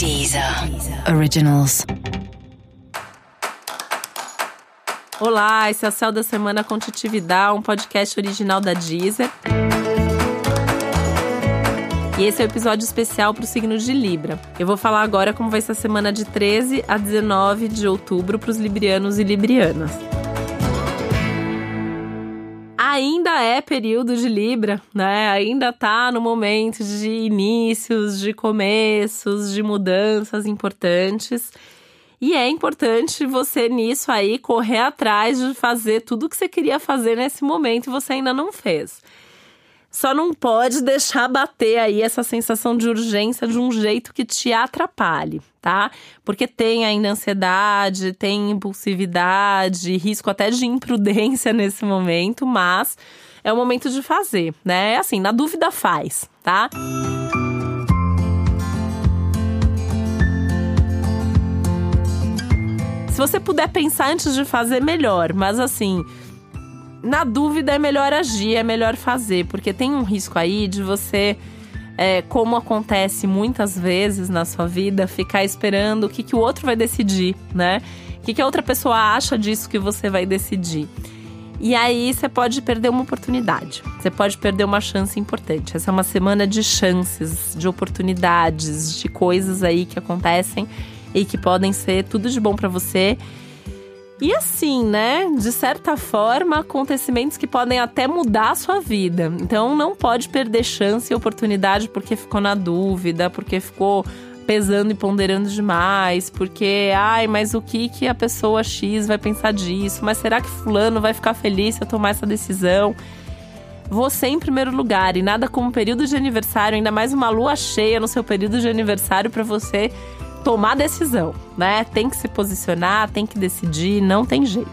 Deezer Originals. Olá, esse é o Céu da Semana com Titividade, um podcast original da Deezer. E esse é o episódio especial para o signo de Libra. Eu vou falar agora como vai ser a semana de 13 a 19 de outubro para os librianos e librianas ainda é período de Libra, né? Ainda tá no momento de inícios, de começos, de mudanças importantes. E é importante você nisso aí correr atrás de fazer tudo o que você queria fazer nesse momento e você ainda não fez. Só não pode deixar bater aí essa sensação de urgência de um jeito que te atrapalhe, tá? Porque tem ainda ansiedade, tem impulsividade, risco até de imprudência nesse momento, mas é o momento de fazer, né? Assim, na dúvida faz, tá? Se você puder pensar antes de fazer, melhor, mas assim, na dúvida é melhor agir, é melhor fazer, porque tem um risco aí de você, é, como acontece muitas vezes na sua vida, ficar esperando o que, que o outro vai decidir, né? O que, que a outra pessoa acha disso que você vai decidir. E aí você pode perder uma oportunidade, você pode perder uma chance importante. Essa é uma semana de chances, de oportunidades, de coisas aí que acontecem e que podem ser tudo de bom para você e assim, né? De certa forma, acontecimentos que podem até mudar a sua vida. Então não pode perder chance e oportunidade porque ficou na dúvida, porque ficou pesando e ponderando demais, porque, ai, mas o que que a pessoa X vai pensar disso? Mas será que fulano vai ficar feliz se eu tomar essa decisão? Você em primeiro lugar e nada como período de aniversário, ainda mais uma lua cheia no seu período de aniversário para você tomar decisão, né? Tem que se posicionar, tem que decidir, não tem jeito.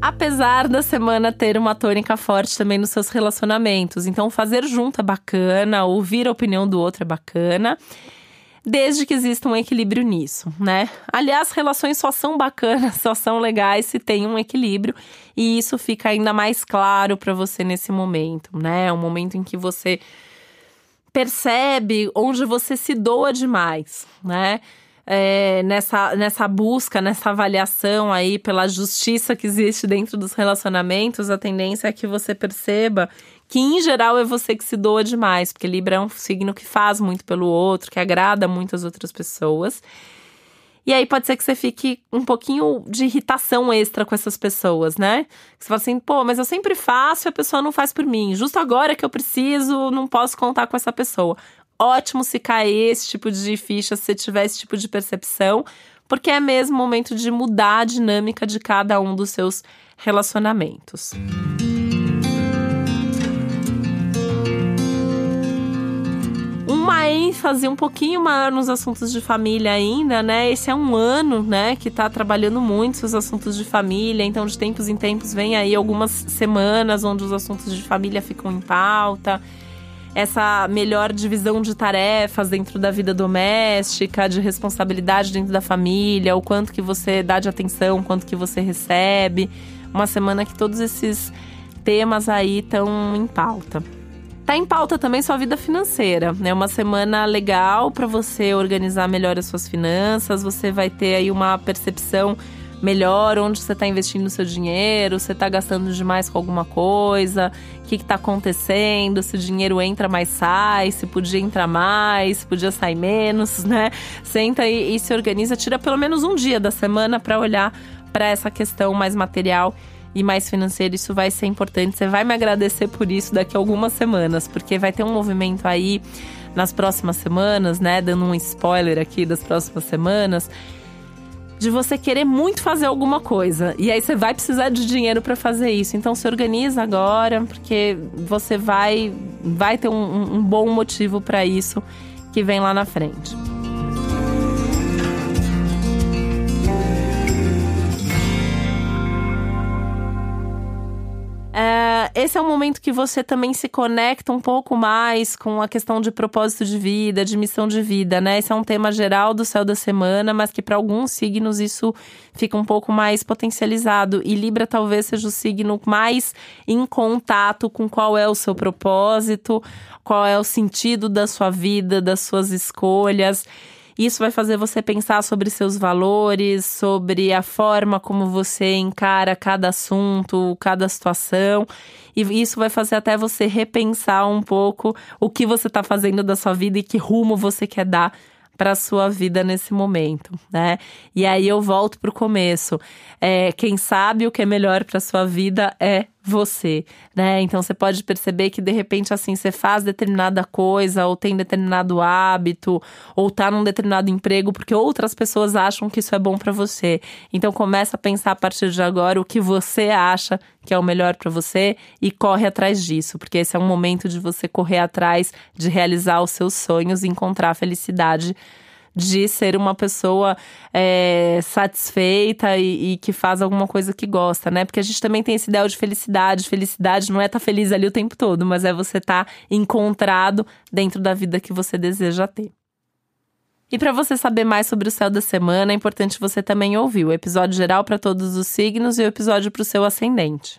Apesar da semana ter uma tônica forte também nos seus relacionamentos, então fazer junto é bacana, ouvir a opinião do outro é bacana desde que exista um equilíbrio nisso, né? Aliás, relações só são bacanas, só são legais se tem um equilíbrio, e isso fica ainda mais claro para você nesse momento, né? É um momento em que você percebe onde você se doa demais, né? É, nessa, nessa busca, nessa avaliação aí pela justiça que existe dentro dos relacionamentos, a tendência é que você perceba que em geral é você que se doa demais, porque Libra é um signo que faz muito pelo outro, que agrada muitas outras pessoas. E aí pode ser que você fique um pouquinho de irritação extra com essas pessoas, né? Você fala assim, pô, mas eu sempre faço e a pessoa não faz por mim. Justo agora que eu preciso, não posso contar com essa pessoa. Ótimo se cair esse tipo de ficha, se você tiver esse tipo de percepção, porque é mesmo momento de mudar a dinâmica de cada um dos seus relacionamentos. Música ênfase um pouquinho maior nos assuntos de família ainda, né? Esse é um ano, né, que tá trabalhando muito os assuntos de família, então de tempos em tempos vem aí algumas semanas onde os assuntos de família ficam em pauta. Essa melhor divisão de tarefas dentro da vida doméstica, de responsabilidade dentro da família, o quanto que você dá de atenção, quanto que você recebe. Uma semana que todos esses temas aí estão em pauta. Tá em pauta também sua vida financeira, né? Uma semana legal para você organizar melhor as suas finanças, você vai ter aí uma percepção melhor onde você está investindo o seu dinheiro, você está gastando demais com alguma coisa, o que está acontecendo, se o dinheiro entra mais sai, se podia entrar mais, se podia sair menos, né? Senta e, e se organiza, tira pelo menos um dia da semana para olhar para essa questão mais material e mais financeiro, isso vai ser importante. Você vai me agradecer por isso daqui a algumas semanas, porque vai ter um movimento aí nas próximas semanas, né? Dando um spoiler aqui das próximas semanas. De você querer muito fazer alguma coisa. E aí você vai precisar de dinheiro para fazer isso. Então se organiza agora, porque você vai, vai ter um, um bom motivo para isso que vem lá na frente. Esse é um momento que você também se conecta um pouco mais com a questão de propósito de vida, de missão de vida, né? Esse é um tema geral do céu da semana, mas que para alguns signos isso fica um pouco mais potencializado. E Libra talvez seja o signo mais em contato com qual é o seu propósito, qual é o sentido da sua vida, das suas escolhas. Isso vai fazer você pensar sobre seus valores, sobre a forma como você encara cada assunto, cada situação. E isso vai fazer até você repensar um pouco o que você está fazendo da sua vida e que rumo você quer dar para sua vida nesse momento, né? E aí eu volto para o começo. É, quem sabe o que é melhor para sua vida é você, né? Então você pode perceber que de repente assim você faz determinada coisa ou tem determinado hábito ou tá num determinado emprego porque outras pessoas acham que isso é bom para você. Então começa a pensar a partir de agora o que você acha que é o melhor para você e corre atrás disso, porque esse é um momento de você correr atrás de realizar os seus sonhos e encontrar felicidade de ser uma pessoa é, satisfeita e, e, que faz alguma coisa que gosta, né? Porque a gente também tem esse ideal de felicidade. Felicidade não é estar tá feliz ali o tempo todo, mas é você estar tá encontrado dentro da vida que você deseja ter. E para você saber mais sobre o céu da semana, é importante você também ouvir o episódio geral para todos os signos e o episódio para o seu ascendente.